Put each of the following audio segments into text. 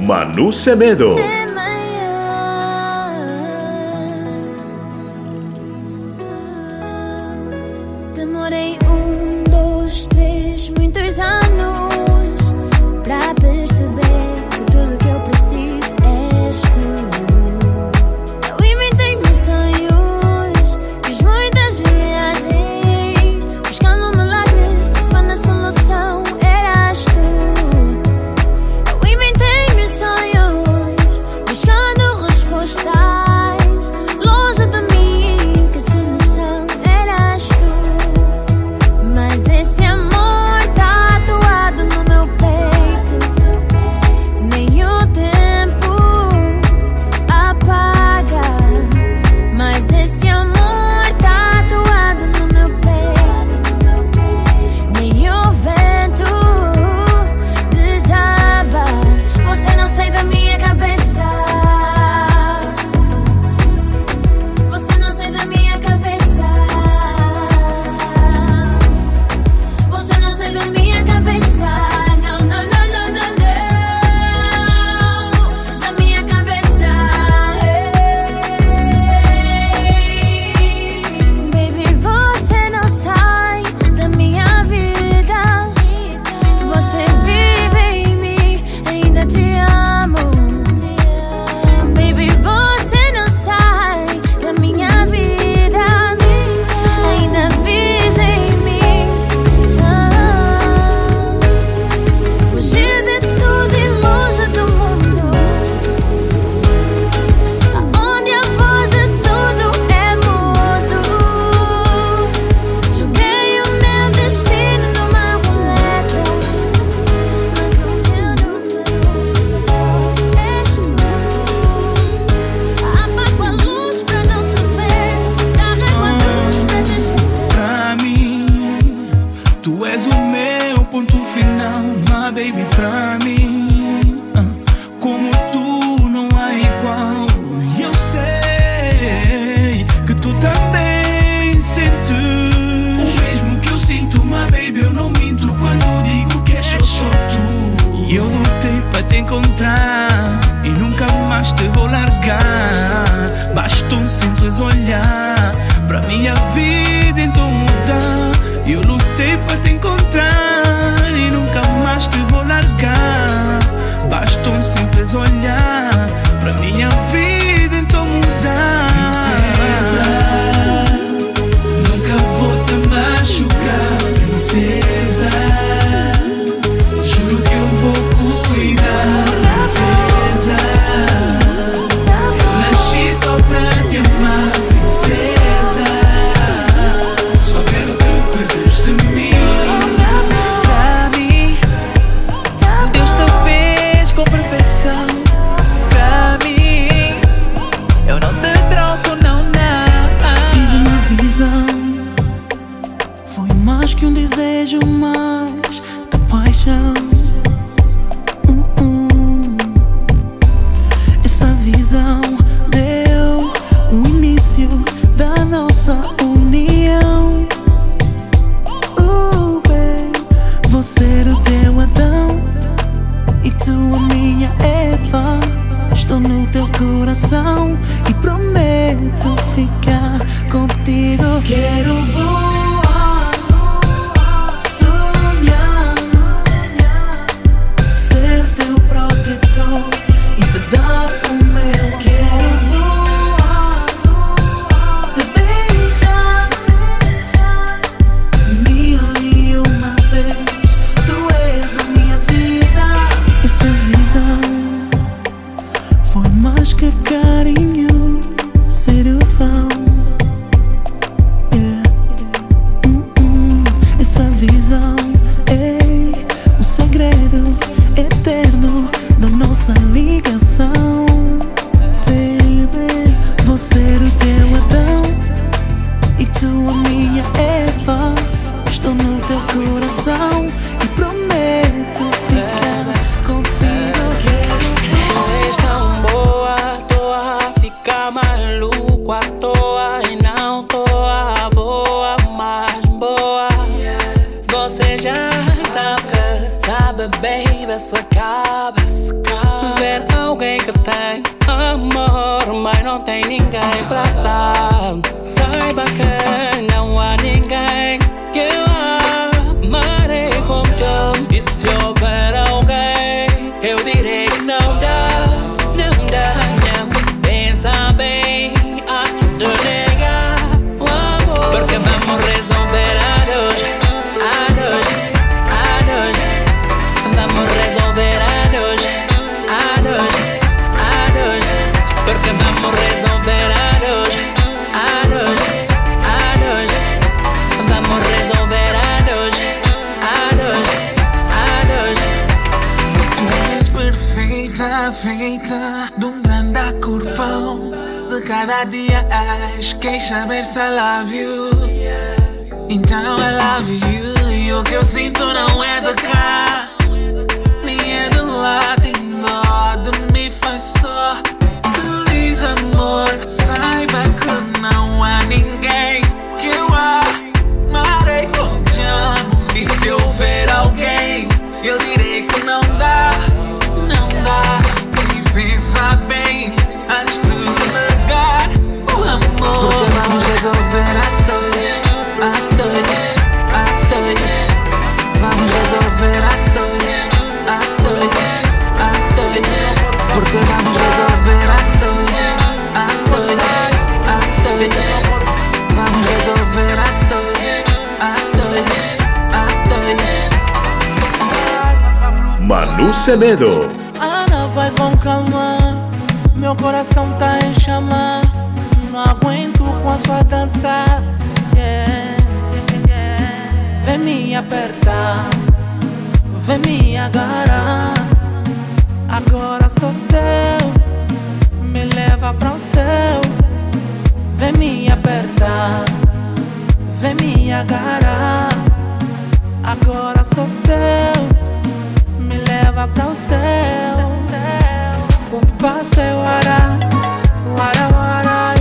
Manu Semedo. Semedo. Ana, vai com calma. Meu coração tá em chama. Não aguento com a sua dança. Yeah. Vem me apertar. Vem me agarrar. Agora sou teu. Me leva pra o céu. Vem me apertar. Vem me agarrar. Agora sou teu leva para o céu. Um passo é o ará, o ará, ará.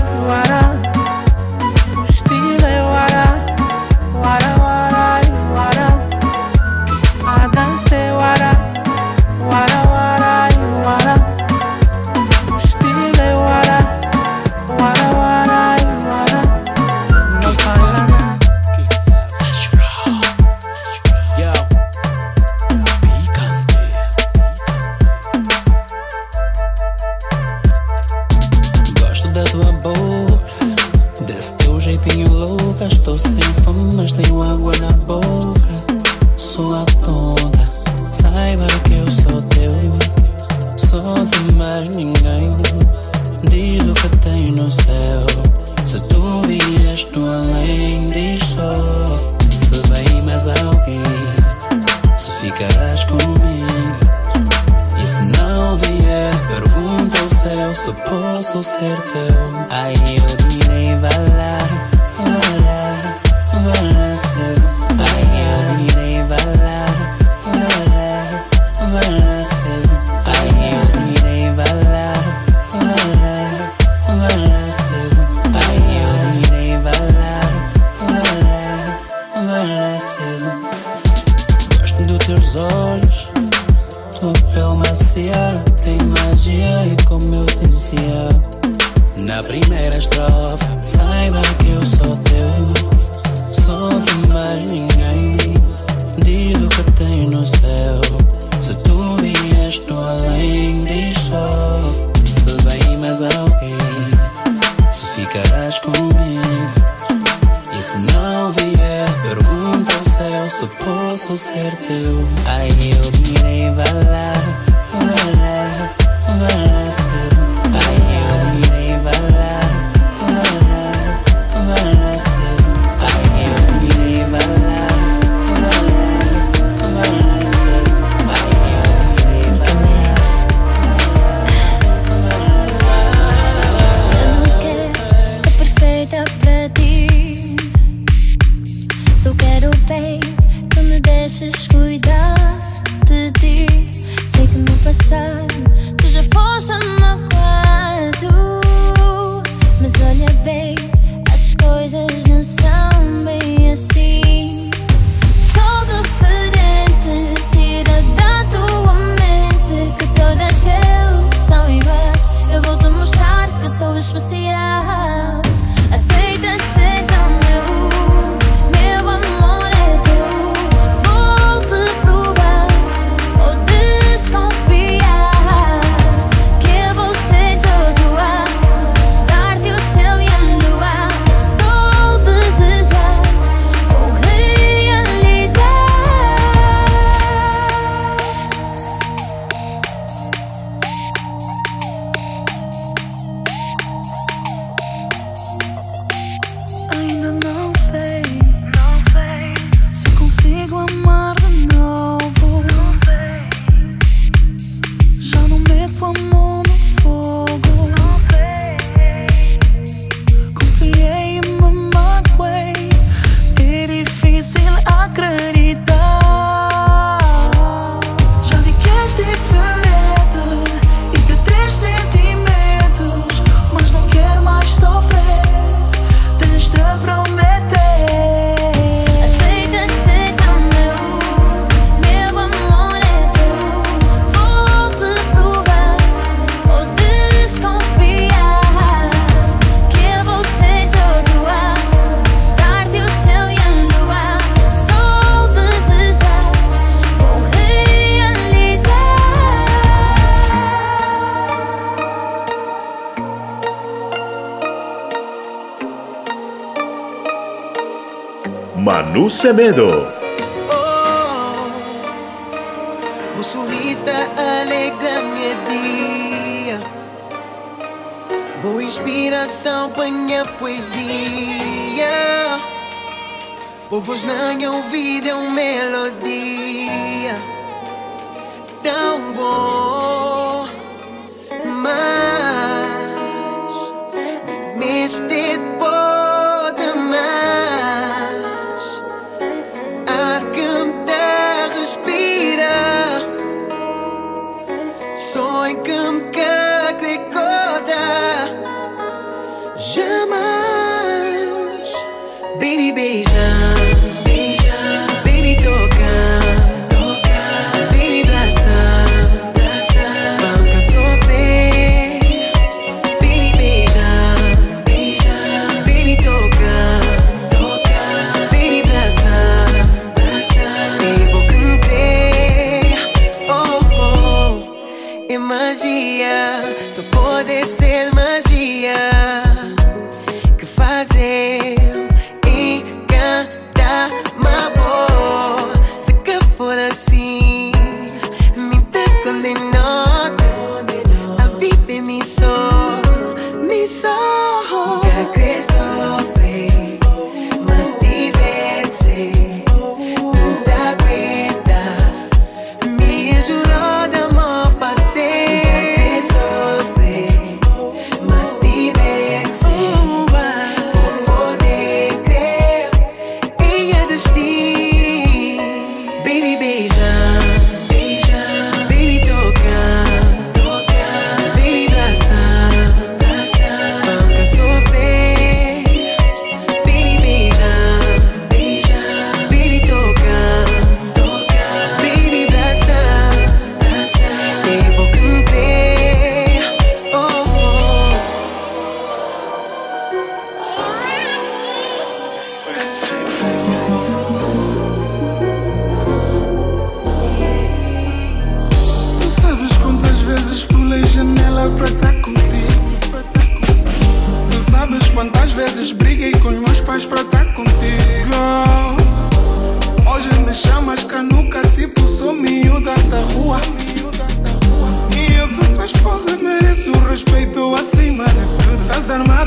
su certeo. Ahí yo diré. Manu Semedo. Oh, o sorriso alegra minha dia. Boa inspiração para poesia. Povos não ouvido é uma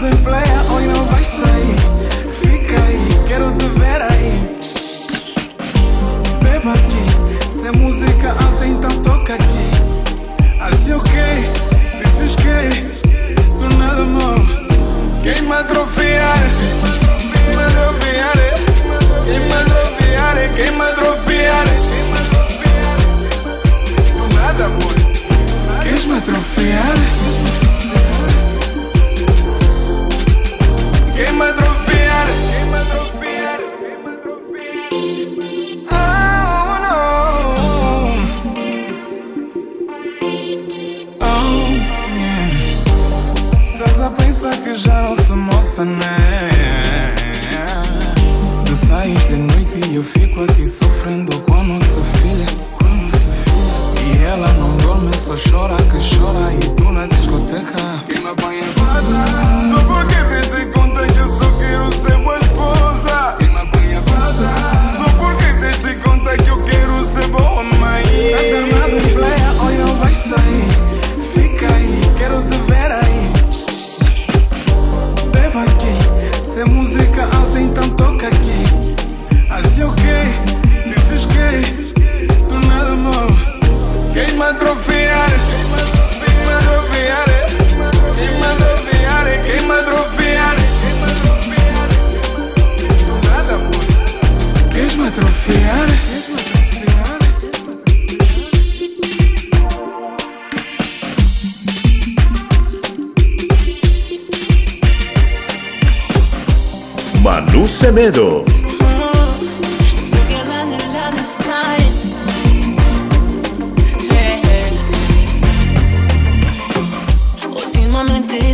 Semedo.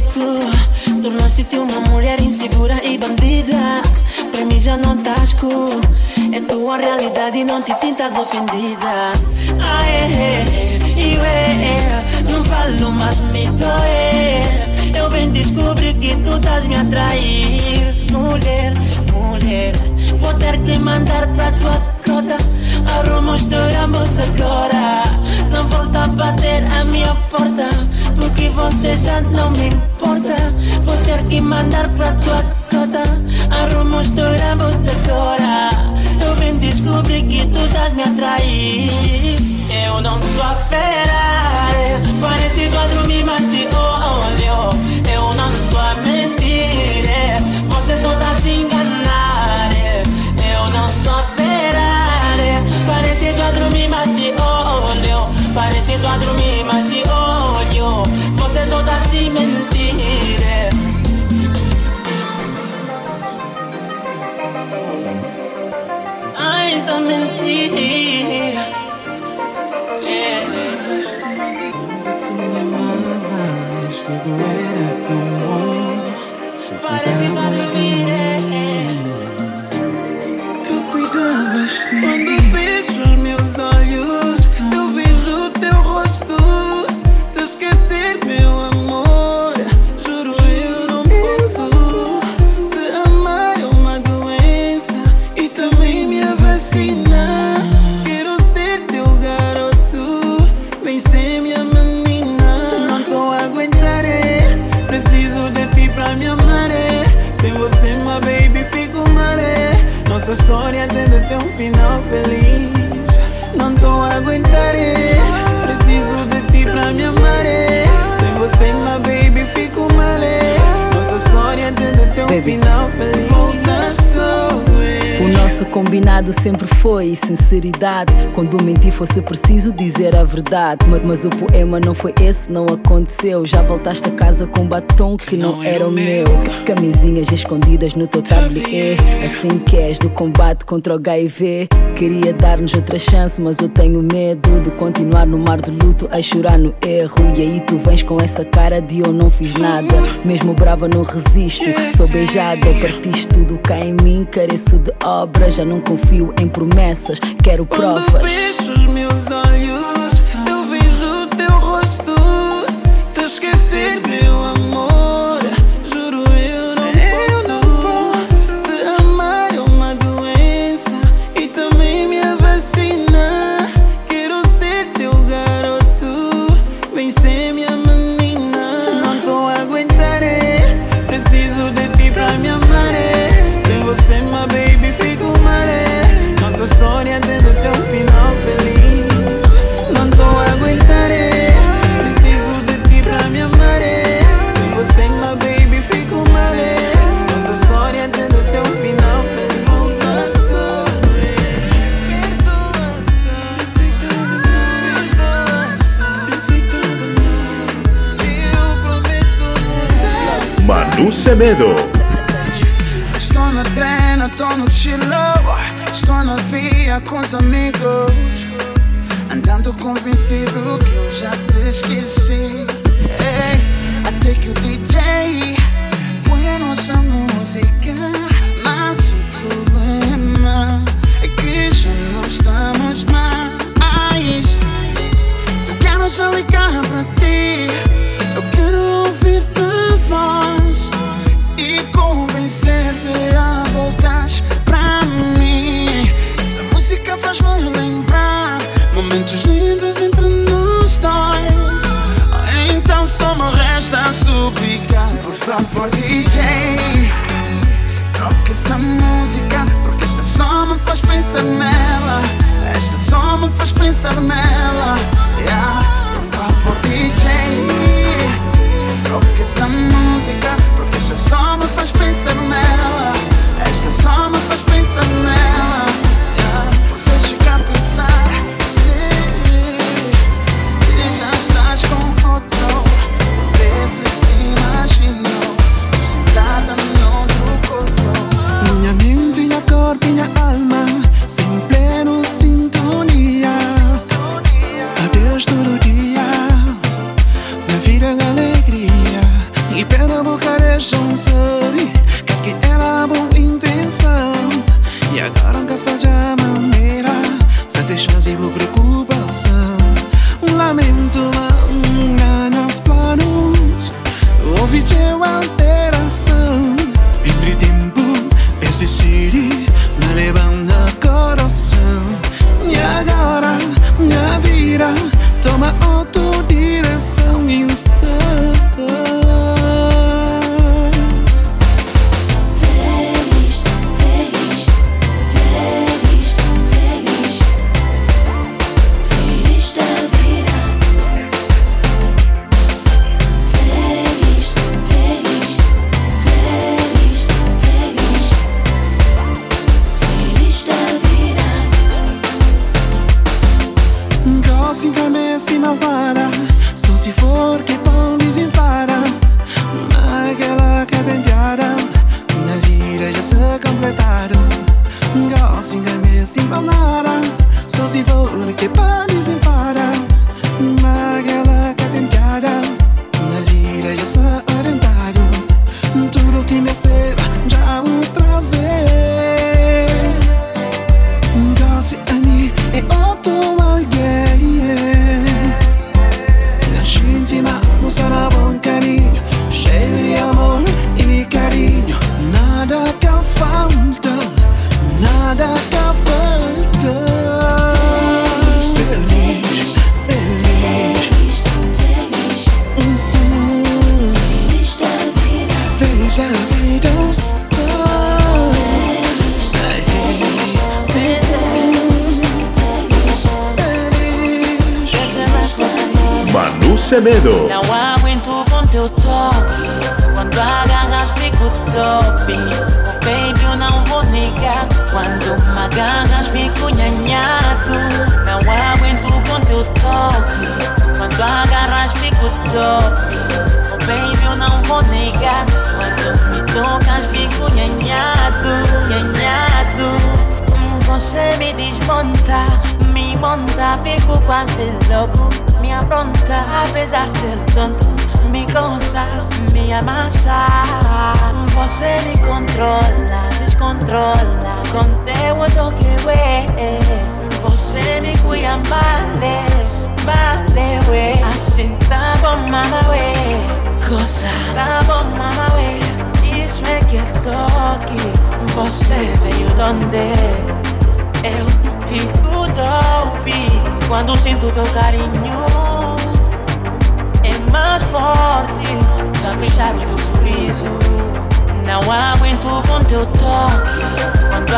Ultimamente tu tornaste uma mulher insegura e bandida. Pra mim já não estás cool. É tua realidade não te sintas ofendida. Ah, é, é, eu é, não falo mais me doer. Eu bem descobri que tu estás me atrair, mulher mulher. Vou ter que tua cota. Arruma estouramos agora. Não volta a bater a minha porta. Porque você já não me importa. Vou ter que mandar pra tua cota. Arruma estouramos agora. Eu vim descobrir que tu estás me atrair. Eu não tô a fera. Parecido a dormir, mas te olho. Eu não tô a mentir. Você só tá se enganar. Eu não tô a fera. Parecido a dormir, mas te olho. Parecido a dormir, mas te. Você só tá se mentir. Ai, só mentir. Yeah. Tudo Baby. Nosso combinado sempre foi sinceridade. Quando mentir fosse preciso dizer a verdade. Ma- Mas, o poema não foi esse, não aconteceu. Já voltaste a casa com batom que não era o meu. Camisinhas escondidas no teu tablier. Assim que és do combate contra o HIV. Queria dar-nos outra chance, mas eu tenho medo de continuar no mar do luto a chorar no erro. E aí tu vens com essa cara de eu não fiz nada. Mesmo brava, não resisto. Sou beijada, partiste tudo cá em mim. Careço de obra, já não confio em promessas. Quero Quando provas. fecho os meus olhos, Semedo. Estou na trena, estou no chilo Estou na via com os amigos. Andando convencido que eu já te esqueci. Até que o DJ põe a nossa música Mas o problema é que já não estamos mais. Eu quero já ligar pra ti E convencer-te a voltar pra mim. Essa música faz-me lembrar Momentos lindos entre nós dois. Então só me resta suplicar Por favor DJ Troca essa música Porque esta só me faz pensar nela. Esta só me faz pensar nela. Yeah. Por favor DJ Troca essa música só me faz pensar nela. Esta só me faz pensar nela. Yeah. Vez chegar a pensar Se, se já estás com se completaram Gosto de me sem nada Só se for que bom desenfada Naquela que tem piada Minha vida já se orientado. Tudo que me esteve já o trazer Semedo. Não aguento com teu toque. Quando agarras fico top. Oh baby eu não vou negar. Quando me agarras fico nhanhado. Não aguento com teu toque. Quando agarras fico top. Oh baby eu não vou negar. Quando me tocas fico nhanhado Nhanhado. Você me desmonta, monta, fico quase louco, me apronta, apesar de ser tonto, me gozas, me amassa. Você me controla, descontrola, com teu toque, ué. Você me cuida, vale, vale, ué. Assim tá bom, mama, ué. Coisa, tá bom, mama, ué. Isso é que é toque. Você veio donde eu fico dope quando sinto teu carinho. É mais forte, caprichar o teu sorriso. Não aguento com teu toque. Quando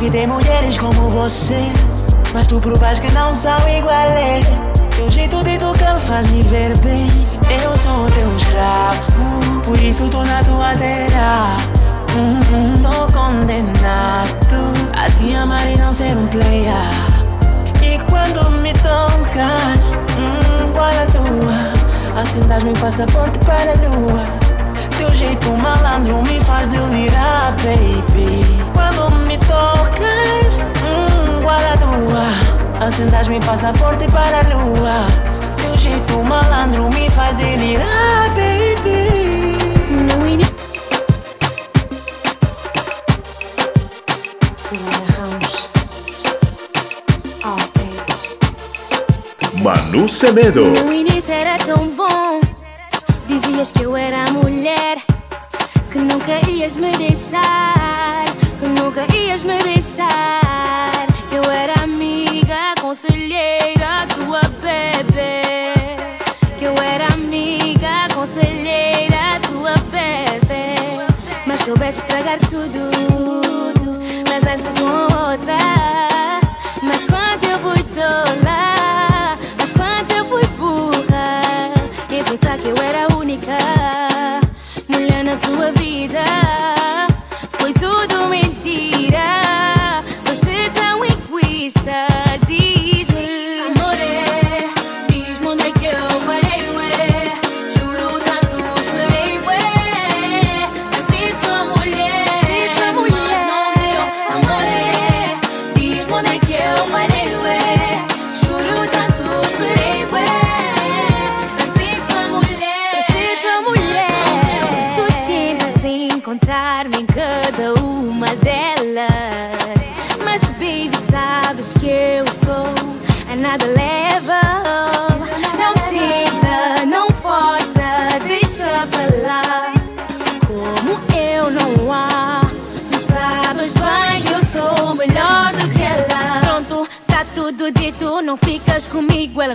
que tem mulheres como você. Mas tu provas que não são iguais. Teu jeito de tocar faz me ver bem. Eu sou teu escravo, por isso tô na tua terra. Hum, hum, tô condenado a te amar e não ser um player. E quando me tocas, hum, qual a tua? Assim dás-me passaporte para a lua. Teu jeito malandro me faz delirar, baby. Quando me tocas, hum, qual a tua? Assim dás-me passaporte para a lua. Teu jeito malandro me faz delirar, baby. No ini- Manu Semedo. No início era tão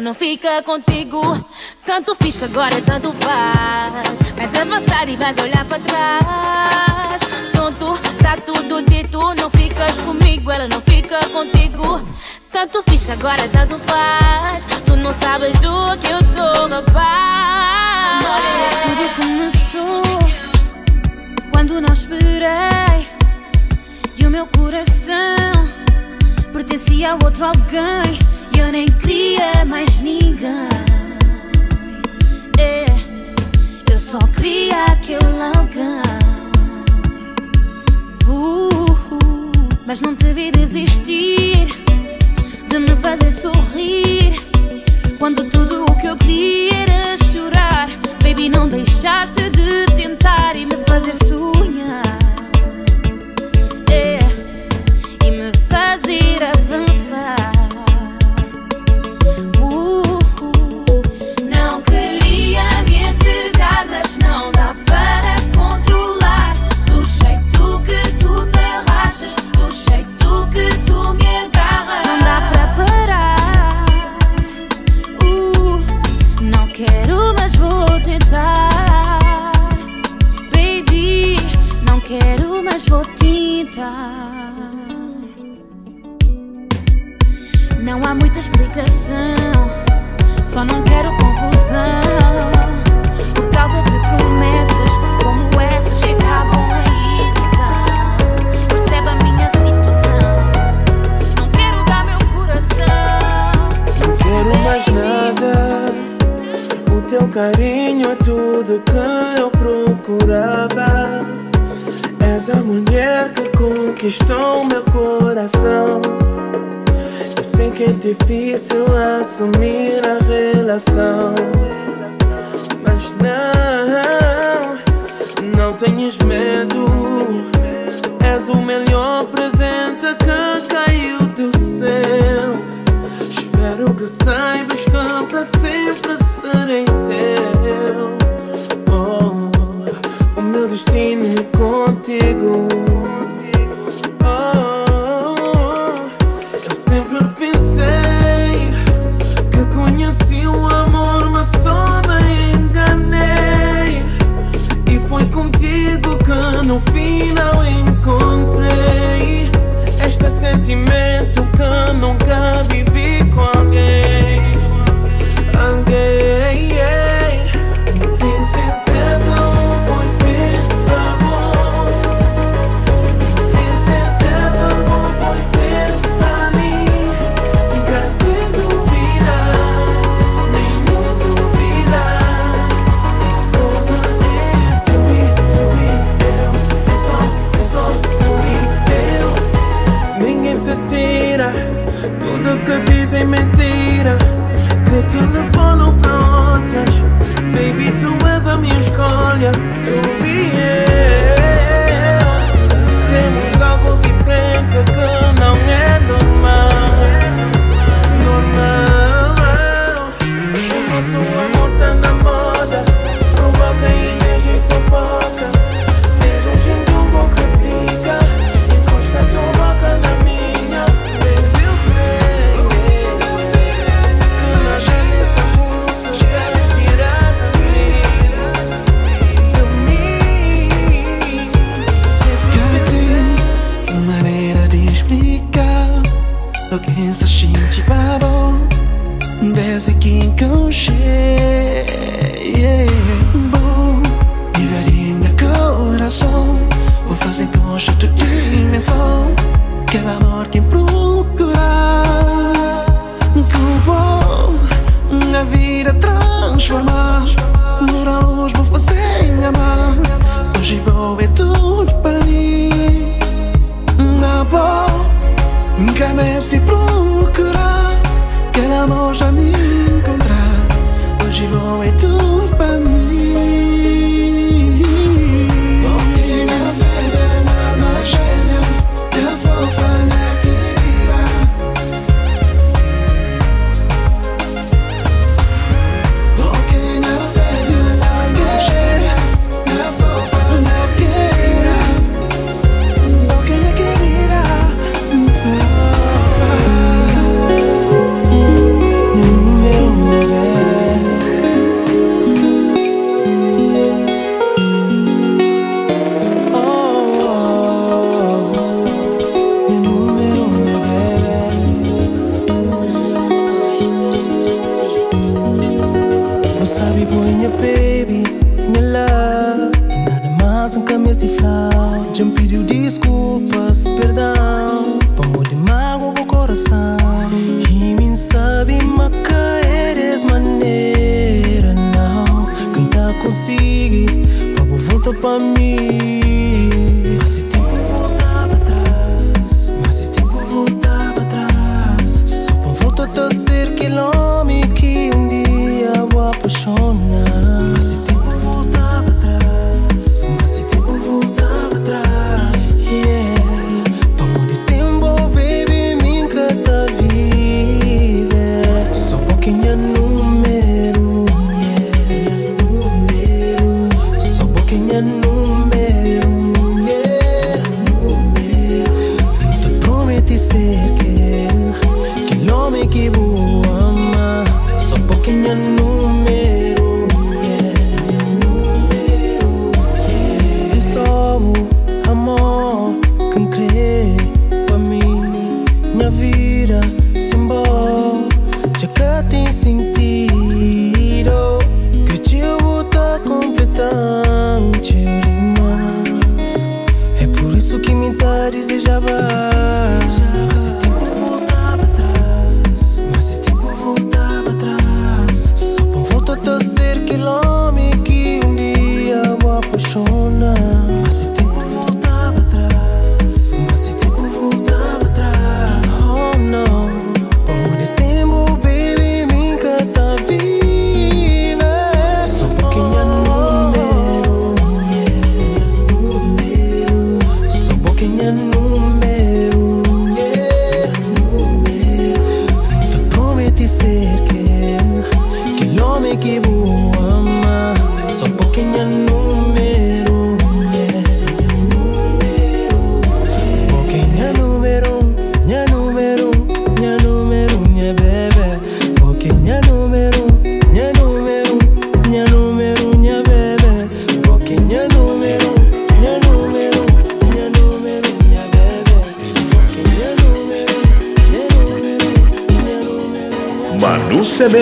não fica contigo. Tanto fiz que agora tanto faz. Vais avançar e vais olhar para trás. Pronto, tá tudo dito. Não ficas comigo, ela não fica contigo. Tanto fiz que agora tanto faz. Tu não sabes do que eu sou capaz. Tudo começou quando não esperei. E o meu coração pertencia a outro alguém. Eu nem queria mais ninguém. É, eu só queria aquele alguém. Uh, mas não te vi desistir de me fazer sorrir. Quando tudo o que eu queria era chorar. Baby, não deixaste de tentar e me fazer sonhar. É, e me fazer avançar. Não há muita explicação, só não quero confusão. Por causa de promessas como essas que acabam em ilusão. Percebe a minha situação? Não quero dar meu coração. Não quero mais nada. O teu carinho é tudo que eu procurava. És a mulher que conquistou meu coração. Eu sei que é difícil assumir a relação. Mas não, não tenhas medo. És o melhor presente que caiu do céu. Espero que saibas que para sempre serei teu. Destino é contigo. Oh, eu sempre pensei que conheci o amor, mas só me enganei. E foi contigo que no final encontrei este sentimento que nunca vivi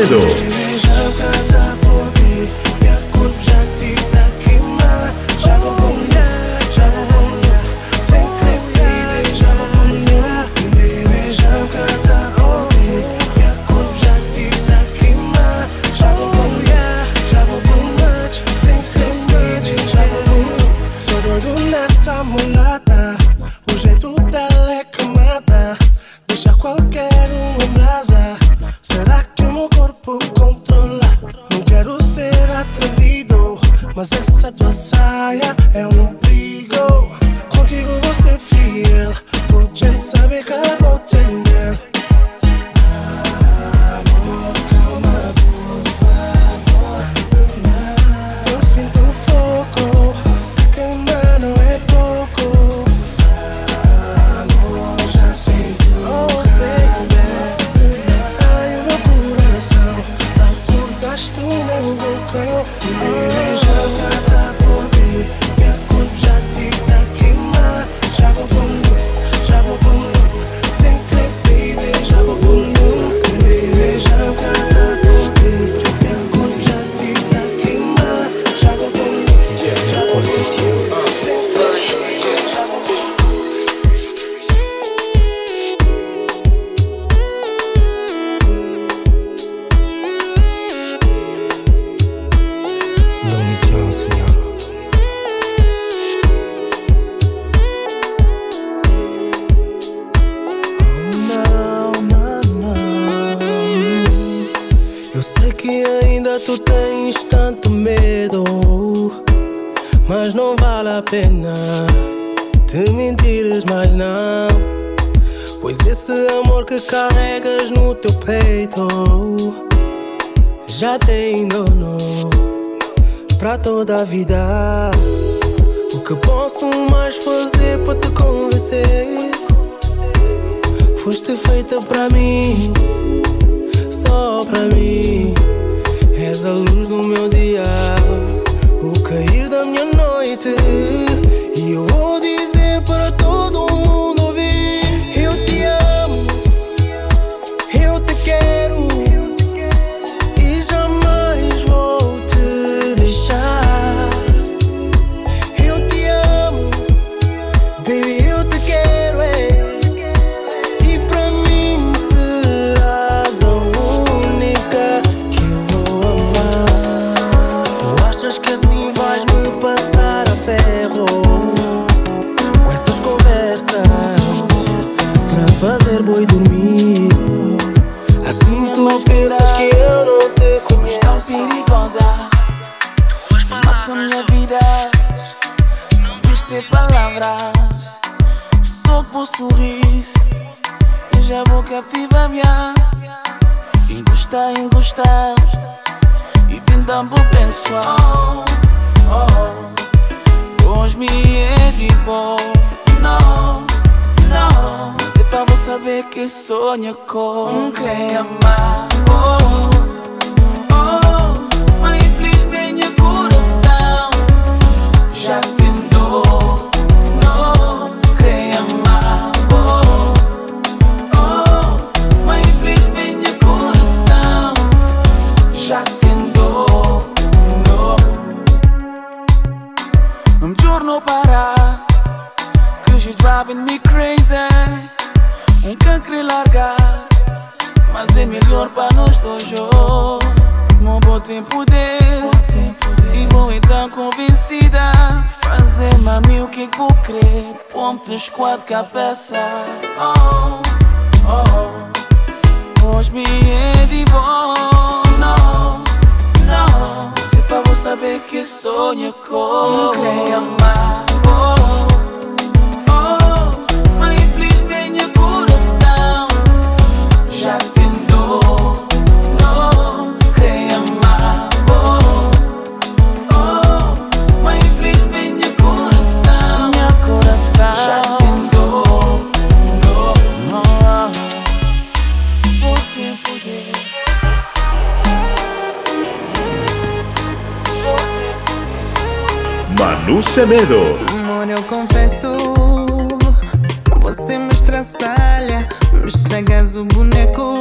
程 Eu sei que ainda tu tens tanto medo, mas não vale a pena te mentires mais não. Pois esse amor que carregas no teu peito já tem dono para toda a vida. O que posso mais fazer para te convencer? Foste feita para mim pra mim. Reza a luz do meu dia. Motiva minha. Engusta, engusta. E pinta pro pessoal oh, Hoje me é de bom Não, não. Mas é pra você saber que sonha com quem amar oh. Driving me crazy. Um cancre largar Mas é melhor para nós dois Meu bom tempo de E vou então convencida. Fazer mami o que vou crer Ponte quatro cabeça oh, oh. Hoje me é de bom saber que sonho com Quem amar Manu Semedo. Amor, eu confesso, você me estraçalha, me estragas o boneco,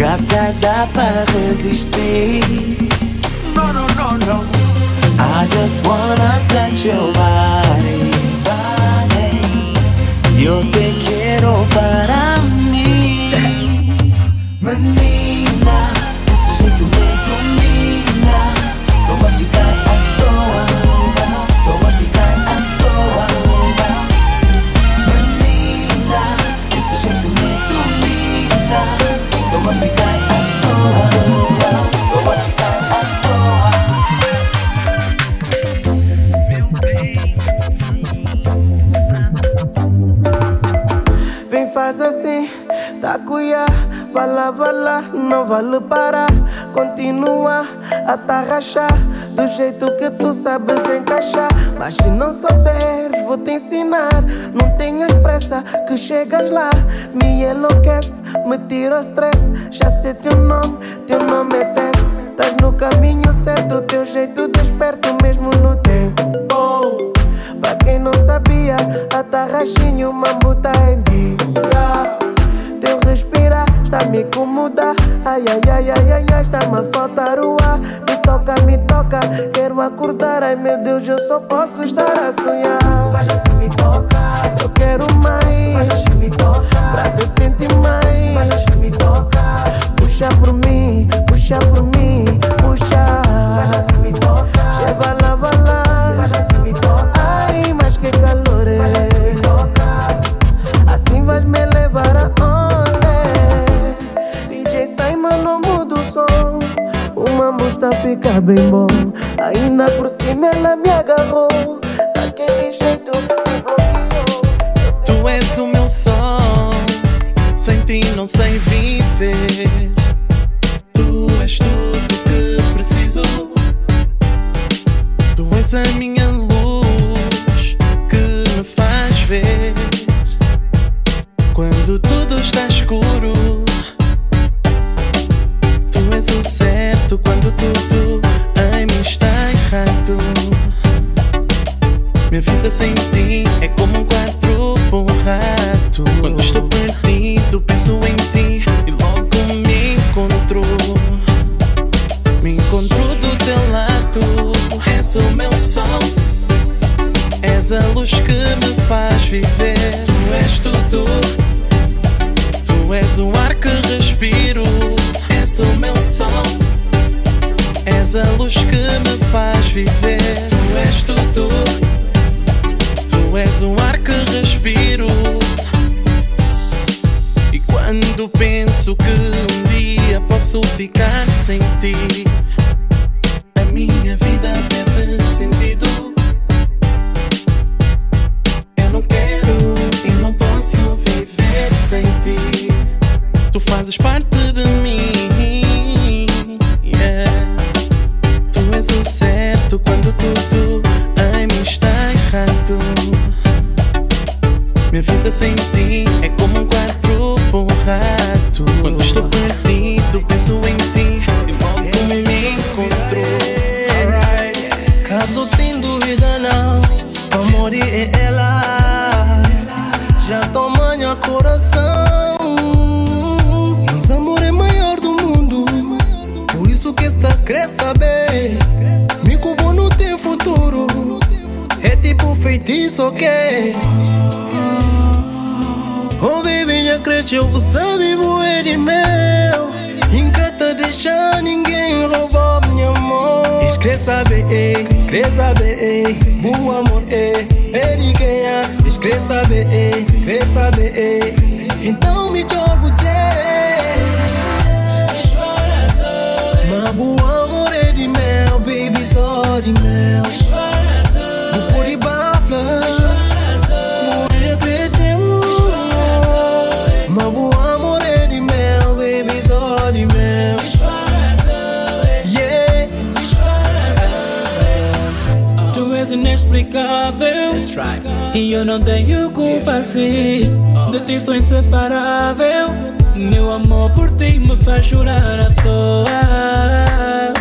Gata dá para resistir No, no, no, no. I just wanna touch your jeito que tu sabes encaixar. Mas se não souberes, vou te ensinar. Não tenhas pressa, que chegas lá. Me enlouquece, me tira o stress. Já sei teu nome, teu nome é Tess. Estás no caminho certo, teu jeito desperto mesmo no tempo. Oh. Pra quem não sabia, a tarraxinha, o mambo Me toca, me toca, quero acordar. Ai, meu Deus, eu só posso estar a sonhar. Vai assim me tocar, eu quero mais. Vai assim me tocar, pra te sentir mais. Vai assim me tocar, puxa por mim, puxa por mim, puxa. Vai assim me tocar, chega lá, vai lá. A ficar bem bom. Ainda por cima ela me agarrou. Daquele jeito me bloqueou. Tu és o meu sol, sem ti não sei viver. Tu és tudo que preciso. Tu és a minha vida sem ti é como um quadro borrado. Quando estou perdido, penso em ti e logo me encontro. Me encontro do teu lado. És o meu sol, és a luz que me faz viver. Tu és tudo, tu és o ar que respiro. És o meu sol. És a luz que me faz viver. Tu és tudo. Tu és o ar que respiro. E quando penso que um dia posso ficar sem ti, Minha vida saber, ei O amor, é quem é Escreve saber, ei, E eu não tenho culpa sim De ti sou inseparável Meu amor por ti me faz chorar à toa.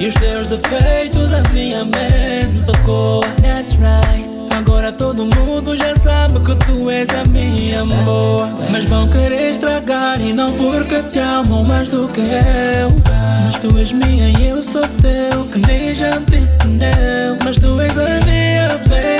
E os teus defeitos a minha mente tocou. That's right. Agora todo mundo já sabe que tu és a minha amor. Mas vão querer estragar e não porque te amo mais do que eu. Mas tu és minha e eu sou teu Que nem já te Mas tu és a minha baby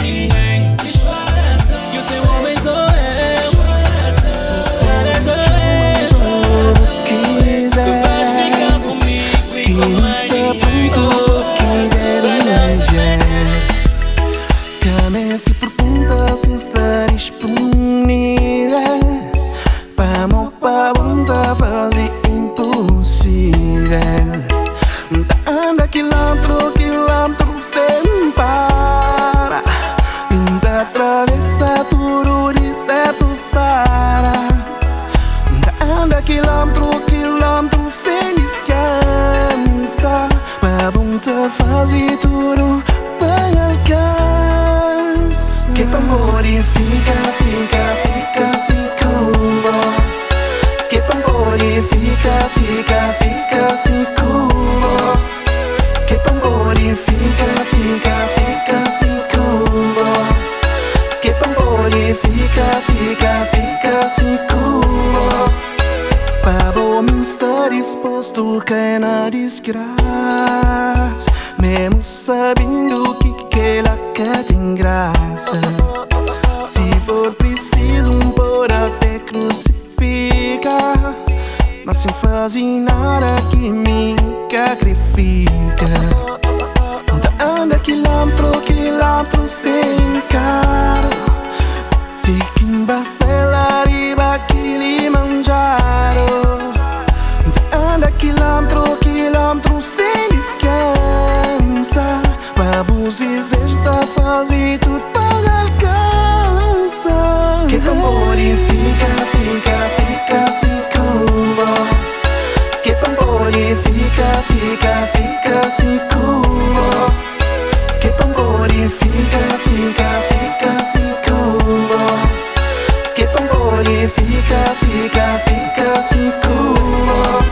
fica, fica, fica, circula.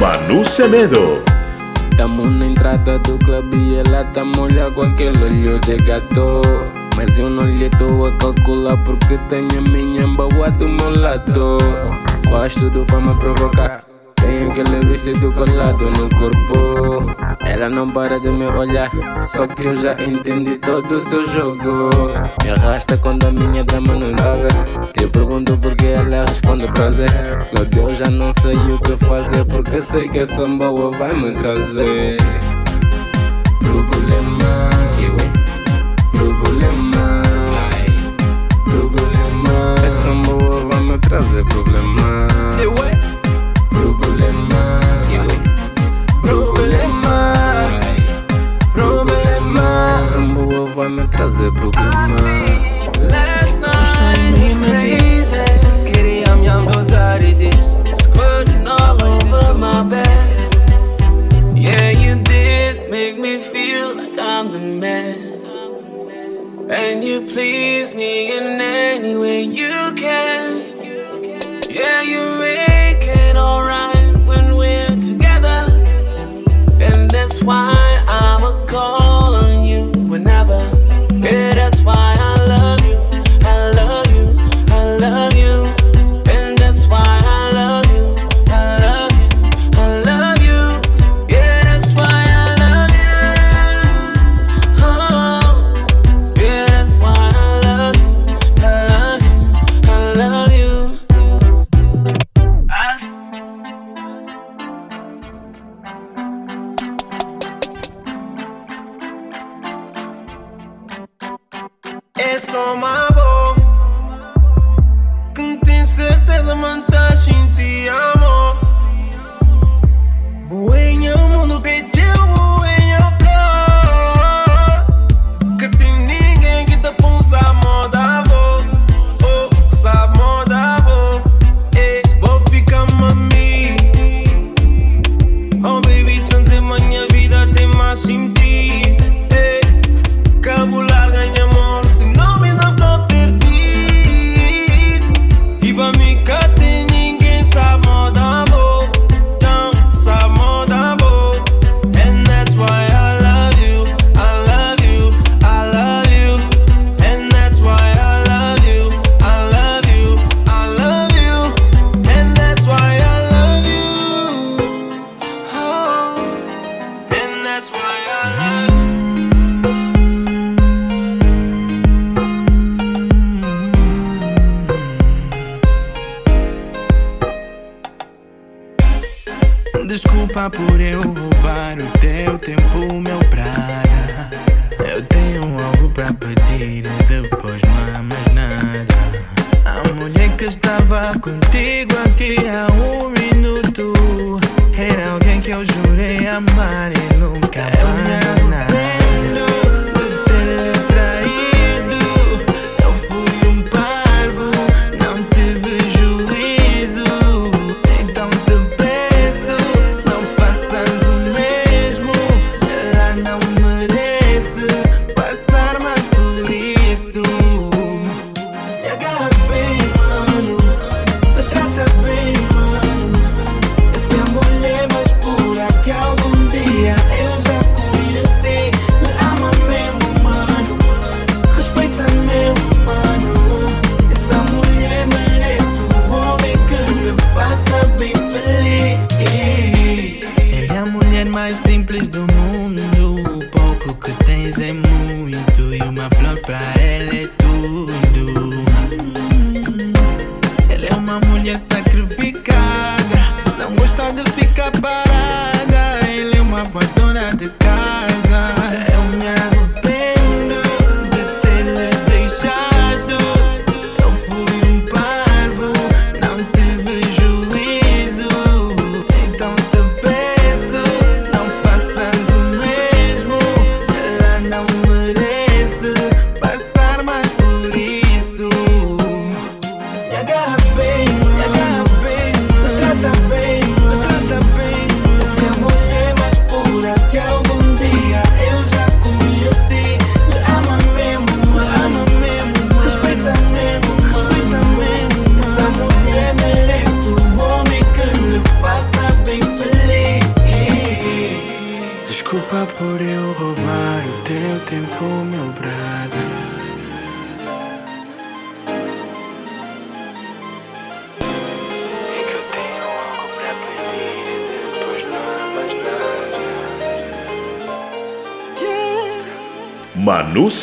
Manu Semedo. Tamo na entrada do clube e ela tá molhada com aquele olho de gato. Mas eu não lhe estou a calcular porque tenho a minha embaua do meu lado. Faz tudo pra me provocar sonho que ele vestido colado no corpo. Ela não para de me olhar, só que eu já entendi todo o seu jogo. Me arrasta quando a minha dama não dava. Eu pergunto porque ela responde prazer. Meu Deus, já não sei o que fazer, porque sei que essa boa vai me trazer. Problema, eu problema, problema. Essa boa vai me trazer problema. Eu problema. Problema. Problema. Essa boa vai me trazer problema. Last night was crazy. Fiquei me minha mozari diz. Squirting all over my bed. Yeah, you did make me feel like I'm the man. And you please me in any way you can. Yeah, you make it alright. why I'm a call. mantengo.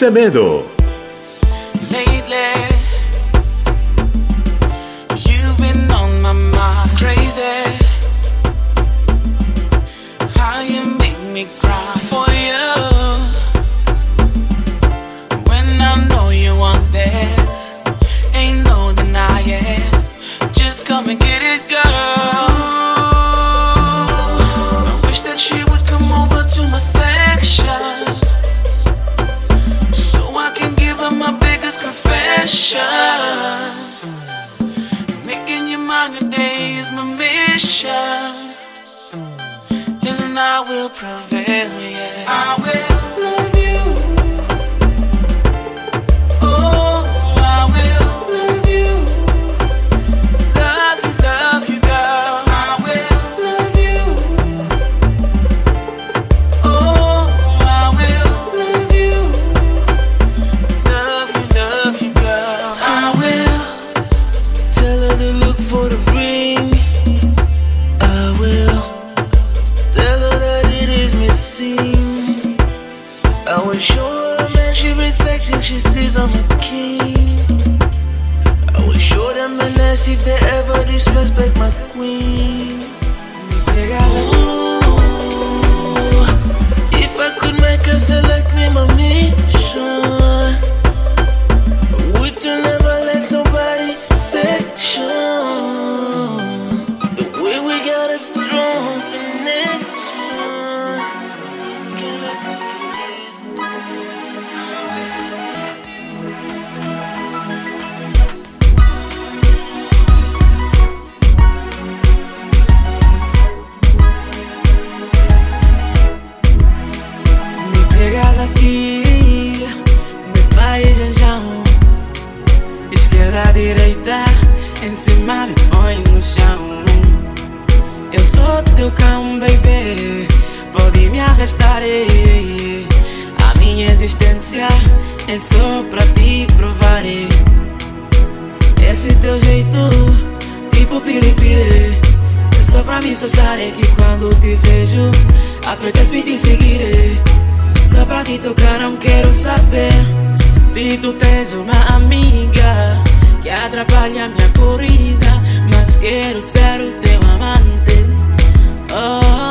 Semedo. will prevail. Bless if they ever disrespect my queen. Ooh, if I could make her select me, my teu cão, baby? Pode me arrastar eh, eh. A minha existência é só pra te provar eh. Esse teu jeito, tipo piripire É só pra me saciar que quando te vejo Apetece-me te seguir Só pra te tocar não quero saber Se tu tens uma amiga Que atrapalha minha corrida Mas quero ser o teu amante. Oh.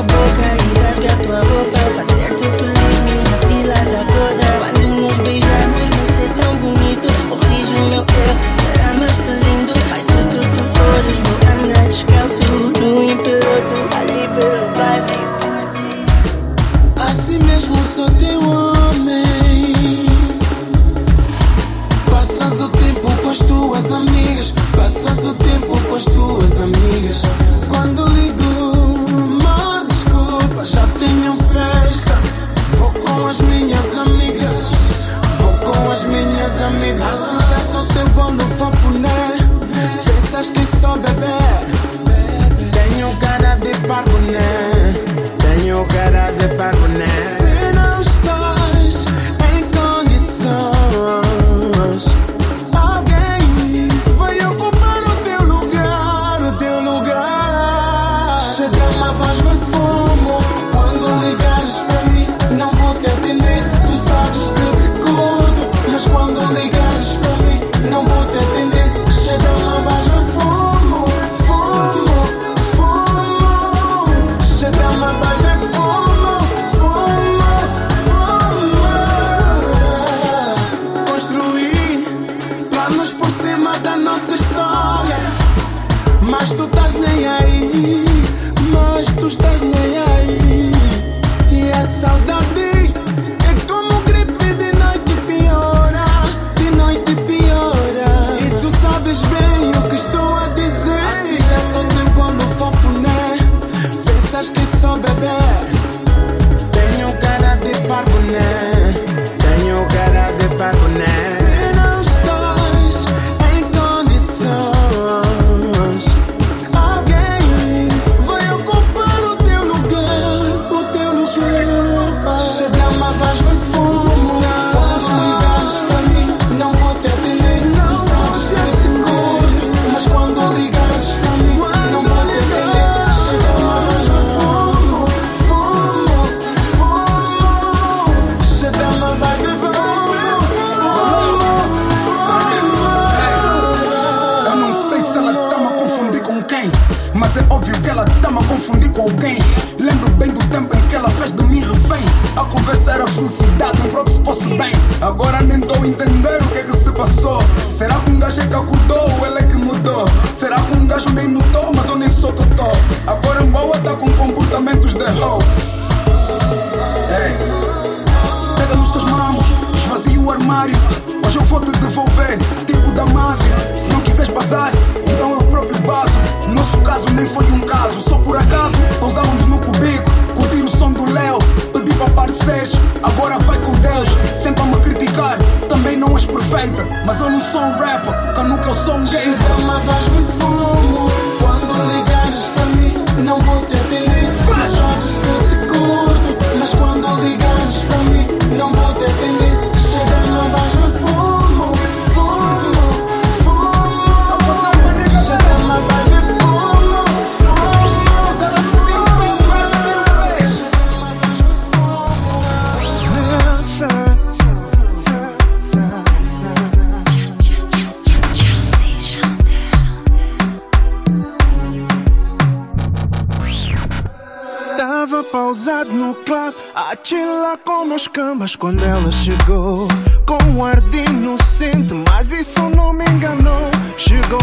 a book.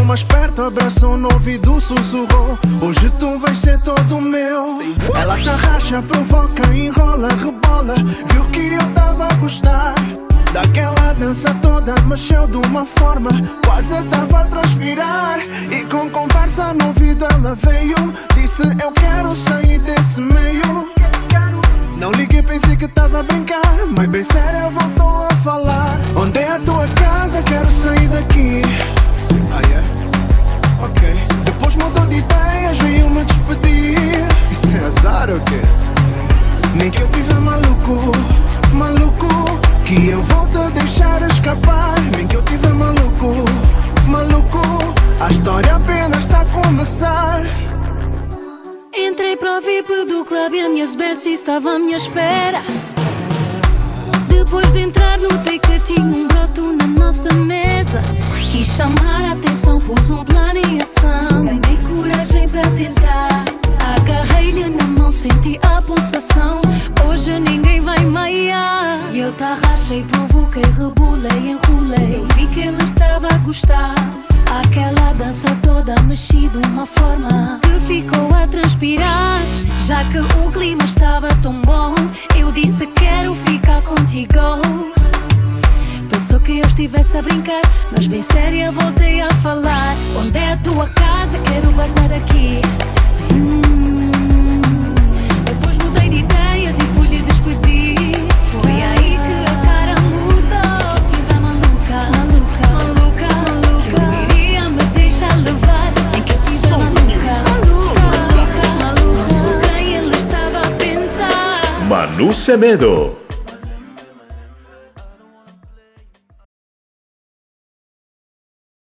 mais perto, abraçou no ouvido, sussurrou Hoje tu vais ser todo meu. Ela se arracha, provoca, enrola, rebola. Viu que eu tava a gostar Daquela dança toda mexeu de uma forma Quase tava a transpirar. E com conversa no ouvido ela veio Disse eu quero sair desse meio. Não liguei, pensei que tava a brincar Mas bem sério voltou a falar. Onde é a tua casa? Quero sair daqui. Ah, yeah? Ok. Depois mudou de ideias, veio-me despedir. Isso é azar ou quê? Nem que eu tiver maluco, maluco. Que eu vou a deixar escapar. Nem que eu tiver maluco, maluco. A história apenas está a começar. Entrei para o VIP do clube e a minha espécie estava à minha espera. Depois de entrar no tecatinho, um broto na nossa mesa. Quis chamar a atenção, pus um plano em ação. Ganhei coragem para tentar. Agarrei-lhe na mão, senti a pulsação. Hoje ninguém vai maiar. Eu eu arrachei, provoquei, rebolei, enrolei. Eu vi que ela estava a gostar. Aquela dança toda mexida, uma forma que ficou a transpirar. Já que o clima estava tão bom, eu disse: Quero ficar contigo. Pensou que eu estivesse a brincar, mas bem séria voltei a falar. Onde é a tua casa? Quero passar aqui. Hum. Depois mudei de ideias e fui-lhe despedir. Foi aí que a cara mudou. Tive maluca, maluca, maluca, maluca. Que eu iria me deixar levar. Em que eu tive maluca, maluca, maluca, maluca. Quem ele estava a pensar? Manu Semedo.